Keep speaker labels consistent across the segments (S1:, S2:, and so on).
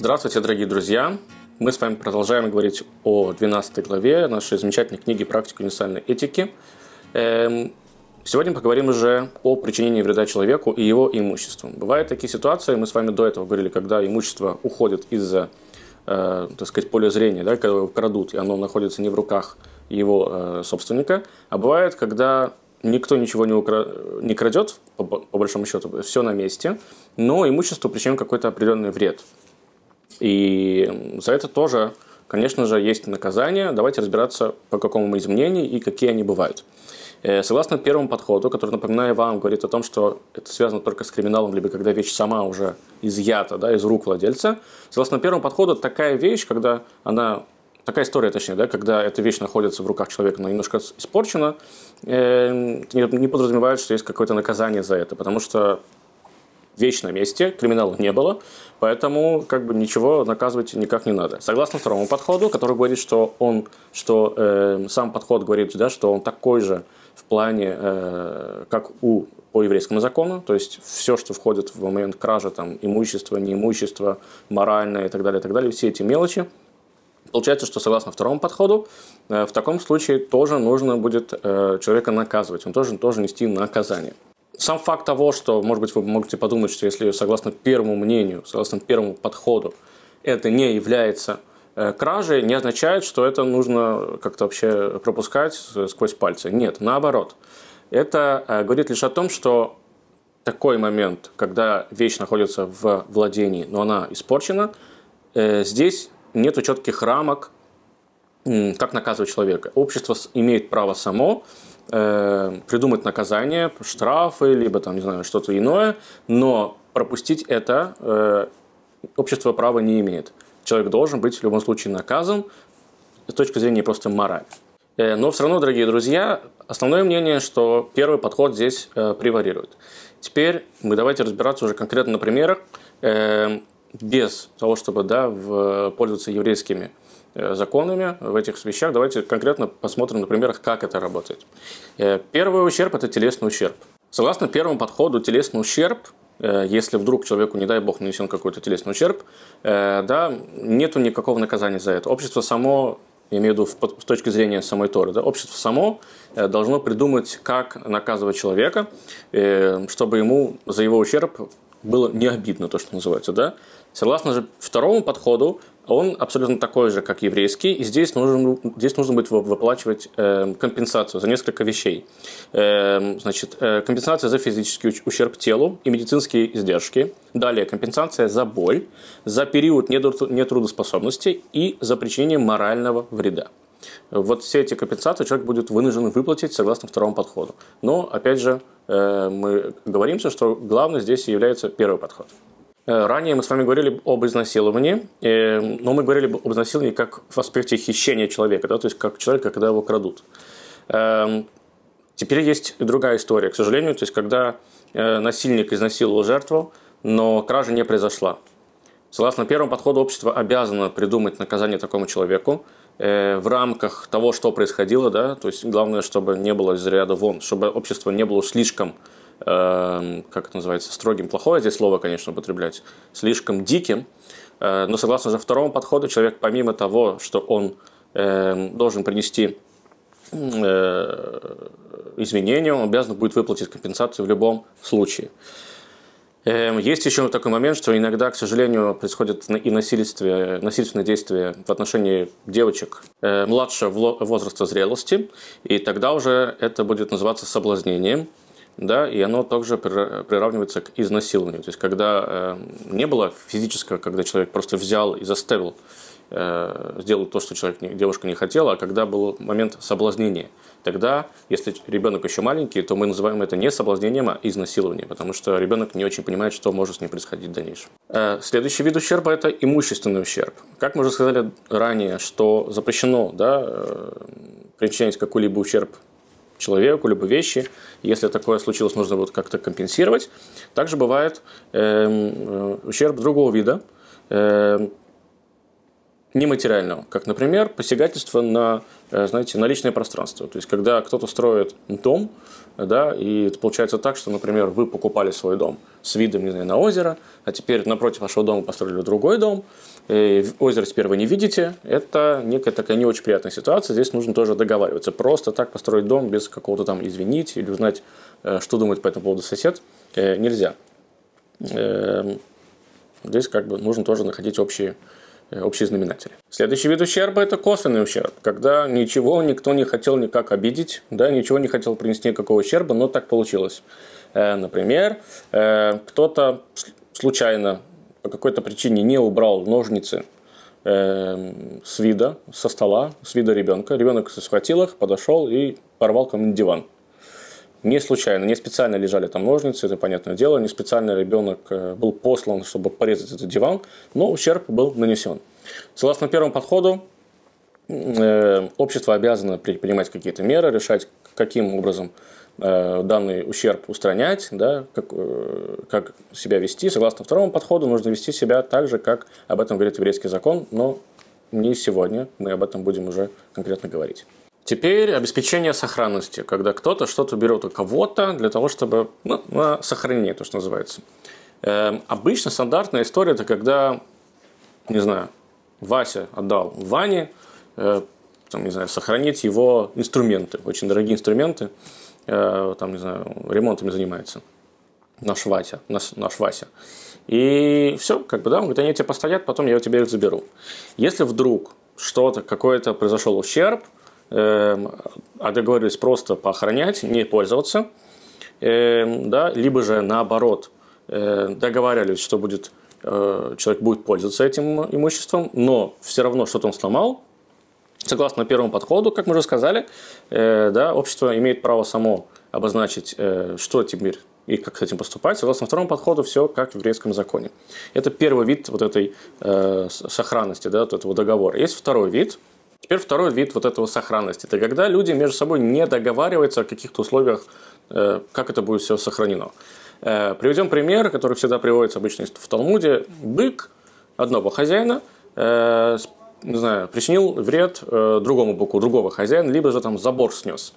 S1: Здравствуйте, дорогие друзья! Мы с вами продолжаем говорить о 12 главе нашей замечательной книги «Практика универсальной этики». Эм, сегодня поговорим уже о причинении вреда человеку и его имуществу. Бывают такие ситуации, мы с вами до этого говорили, когда имущество уходит из-за, э, так сказать, поля зрения, да, когда его крадут, и оно находится не в руках его э, собственника, а бывает, когда никто ничего не, укра... не крадет, по, большому счету, все на месте, но имущество причинит какой-то определенный вред. И за это тоже, конечно же, есть наказание. Давайте разбираться, по какому из мнений и какие они бывают. Э, согласно первому подходу, который, напоминаю вам, говорит о том, что это связано только с криминалом, либо когда вещь сама уже изъята да, из рук владельца. Согласно первому подходу, такая вещь, когда она такая история, точнее, да, когда эта вещь находится в руках человека, но немножко испорчена, э, не подразумевает, что есть какое-то наказание за это, потому что вещь на месте, криминала не было, поэтому как бы ничего наказывать никак не надо. Согласно второму подходу, который говорит, что он, что э, сам подход говорит, да, что он такой же в плане, э, как у по еврейскому закону, то есть все, что входит в момент кражи, там, имущество, неимущество, моральное и так далее, и так далее, все эти мелочи, Получается, что согласно второму подходу, э, в таком случае тоже нужно будет э, человека наказывать, он должен тоже нести наказание. Сам факт того, что, может быть, вы можете подумать, что если согласно первому мнению, согласно первому подходу, это не является э, кражей, не означает, что это нужно как-то вообще пропускать сквозь пальцы. Нет, наоборот. Это говорит лишь о том, что такой момент, когда вещь находится в владении, но она испорчена, здесь нет четких рамок, как наказывать человека. Общество имеет право само э, придумать наказание, штрафы, либо там, не знаю, что-то иное, но пропустить это э, общество права не имеет. Человек должен быть в любом случае наказан с точки зрения просто морали. Э, но все равно, дорогие друзья, основное мнение, что первый подход здесь э, превалирует. Теперь мы давайте разбираться уже конкретно на примерах. Э, без того, чтобы да, в, пользоваться еврейскими законами в этих вещах, давайте конкретно посмотрим на примерах, как это работает. Э, первый ущерб – это телесный ущерб. Согласно первому подходу, телесный ущерб э, если вдруг человеку, не дай бог, нанесен какой-то телесный ущерб, да, нету никакого наказания за это. Общество само, я имею в виду с точки зрения самой Торы, да, общество само должно придумать, как наказывать человека, чтобы ему за его ущерб было не обидно, то, что называется, да. Согласно же второму подходу, он абсолютно такой же, как еврейский, и здесь нужно, здесь нужно будет выплачивать э, компенсацию за несколько вещей. Э, значит, э, компенсация за физический ущерб телу и медицинские издержки. Далее, компенсация за боль, за период нетрудоспособности и за причинение морального вреда. Вот все эти компенсации человек будет вынужден выплатить согласно второму подходу. Но, опять же, э, мы говоримся, что главное здесь является первый подход. Э, ранее мы с вами говорили об изнасиловании, э, но мы говорили об изнасиловании как в аспекте хищения человека, да, то есть как человека, когда его крадут. Теперь есть другая история, к сожалению, то есть когда насильник изнасиловал жертву, но кража не произошла. Согласно первому подходу, общество обязано придумать наказание такому человеку, в рамках того, что происходило, да, то есть главное, чтобы не было из ряда вон, чтобы общество не было слишком, э, как это называется, строгим, плохое здесь слово, конечно, употреблять, слишком диким, э, но согласно же второму подходу, человек помимо того, что он э, должен принести э, изменения, он обязан будет выплатить компенсацию в любом случае. Эм, есть еще такой момент, что иногда, к сожалению, происходит и насильственные, насильственные действия в отношении девочек э, младшего возраста зрелости, и тогда уже это будет называться соблазнением, да, и оно также приравнивается к изнасилованию. То есть, когда э, не было физического, когда человек просто взял и заставил э, сделать то, что человек, девушка не хотела, а когда был момент соблазнения – тогда, если ребенок еще маленький, то мы называем это не соблазнением, а изнасилованием, потому что ребенок не очень понимает, что может с ним происходить в дальнейшем. Э, следующий вид ущерба – это имущественный ущерб. Как мы уже сказали ранее, что запрещено да, причинять какой-либо ущерб человеку, либо вещи. Если такое случилось, нужно будет как-то компенсировать. Также бывает эм, э, ущерб другого вида. Э, нематериального, как, например, посягательство на, э, знаете, на личное пространство. То есть, когда кто-то строит дом, да, и это получается так, что, например, вы покупали свой дом с видом, не знаю, на озеро, а теперь напротив вашего дома построили другой дом, и озеро теперь вы не видите, это некая такая не очень приятная ситуация, здесь нужно тоже договариваться. Просто так построить дом без какого-то там извинить или узнать, э, что думает по этому поводу сосед, э, нельзя. Эм, здесь как бы нужно тоже находить общие Э, общие знаменатели. Следующий вид ущерба – это косвенный ущерб, когда ничего никто не хотел никак обидеть, да, ничего не хотел принести никакого ущерба, но так получилось. Э, например, э, кто-то случайно по какой-то причине не убрал ножницы с вида, со стола, с вида ребенка. Ребенок схватил их, подошел и порвал кому-нибудь диван. Не случайно, не специально лежали там ножницы, это понятное дело, не специально ребенок э, был послан, чтобы порезать этот диван, но ущерб был нанесен. Согласно первому подходу, э, общество обязано принимать какие-то меры, решать, каким образом э, данный ущерб устранять, да, как, как себя вести. Согласно второму подходу, нужно вести себя так же, как об этом говорит еврейский закон, но не сегодня, мы об этом будем уже конкретно говорить. Теперь обеспечение сохранности, когда кто-то что-то берет у кого-то для того, чтобы ну, на сохранение, то, что называется. Э, обычно стандартная история это когда, не знаю, Вася отдал Ване, э, там, не знаю, сохранить его инструменты, очень дорогие инструменты, э, там, не знаю, ремонтами занимается. Наш Вася, наш, наш Вася. И все, как бы, да, он говорит, они тебе постоят, потом я у тебя их заберу. Если вдруг что-то, какой-то произошел ущерб – Эм, а договорились просто поохранять, не пользоваться, эм, да, либо же наоборот э, договаривались, что будет, э, человек будет пользоваться этим имуществом, но все равно что-то он сломал, согласно первому подходу, как мы уже сказали, э, да, общество имеет право само обозначить, что теперь и как с этим поступать. Согласно второму подходу, все как в еврейском законе. Это первый вид вот этой э, сохранности, да, вот этого договора. Есть второй вид – Теперь второй вид вот этого сохранности. Это когда люди между собой не договариваются о каких-то условиях, э, как это будет все сохранено. Э, приведем пример, который всегда приводится обычно в Талмуде. Бык одного хозяина э, не знаю, причинил вред другому быку, другого хозяина, либо же там забор снес.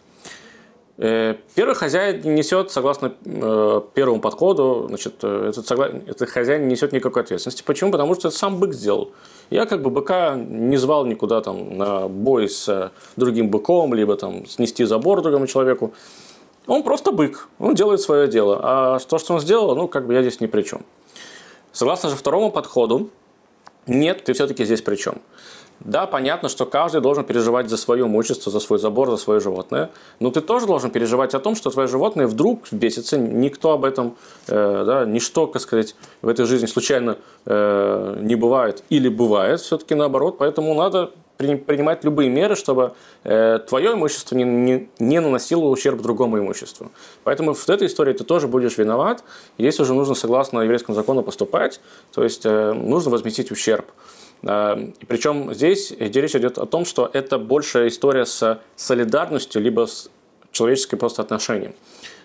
S1: Первый хозяин не несет, согласно первому подходу, значит, этот, этот хозяин не несет никакой ответственности. Почему? Потому что это сам бык сделал. Я как бы быка не звал никуда там на бой с э, другим быком, либо там снести забор другому человеку. Он просто бык, он делает свое дело. А то, что он сделал, ну, как бы я здесь ни при чем. Согласно же второму подходу, нет, ты все-таки здесь при чем. Да, понятно, что каждый должен переживать за свое имущество, за свой забор, за свое животное. Но ты тоже должен переживать о том, что твое животное вдруг бесится. Никто об этом, э, да, ничто, как сказать, в этой жизни случайно э, не бывает или бывает все-таки наоборот. Поэтому надо принимать любые меры, чтобы э, твое имущество не, не, не наносило ущерб другому имуществу. Поэтому в этой истории ты тоже будешь виноват. Здесь уже нужно согласно еврейскому закону поступать, то есть э, нужно возместить ущерб. Эм, и причем здесь речь идет о том, что это большая история с солидарностью, либо с человеческим просто отношением.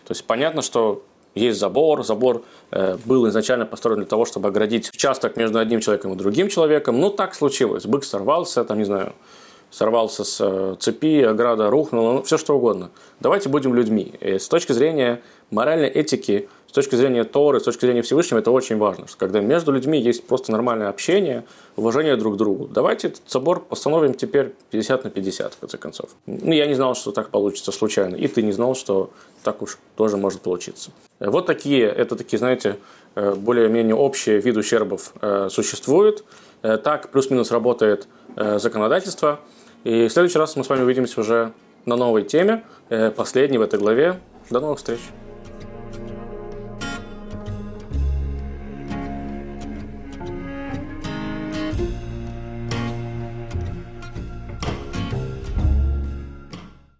S1: То есть понятно, что есть забор, забор э, был изначально построен для того, чтобы оградить участок между одним человеком и другим человеком, но так случилось, бык сорвался, там, не знаю, сорвался с э, цепи, ограда рухнула, ну, все что угодно. Давайте будем людьми. И с точки зрения моральной этики, с точки зрения Торы, с точки зрения Всевышнего, это очень важно, что когда между людьми есть просто нормальное общение, уважение друг к другу. Давайте этот собор постановим теперь 50 на 50, в конце концов. Ну, я не знал, что так получится случайно, и ты не знал, что так уж тоже может получиться. Вот такие, это такие, знаете, э, более-менее общие виды ущербов э, существуют. Так плюс-минус работает законодательство – и в следующий раз мы с вами увидимся уже на новой теме, э, последней в этой главе. До новых встреч!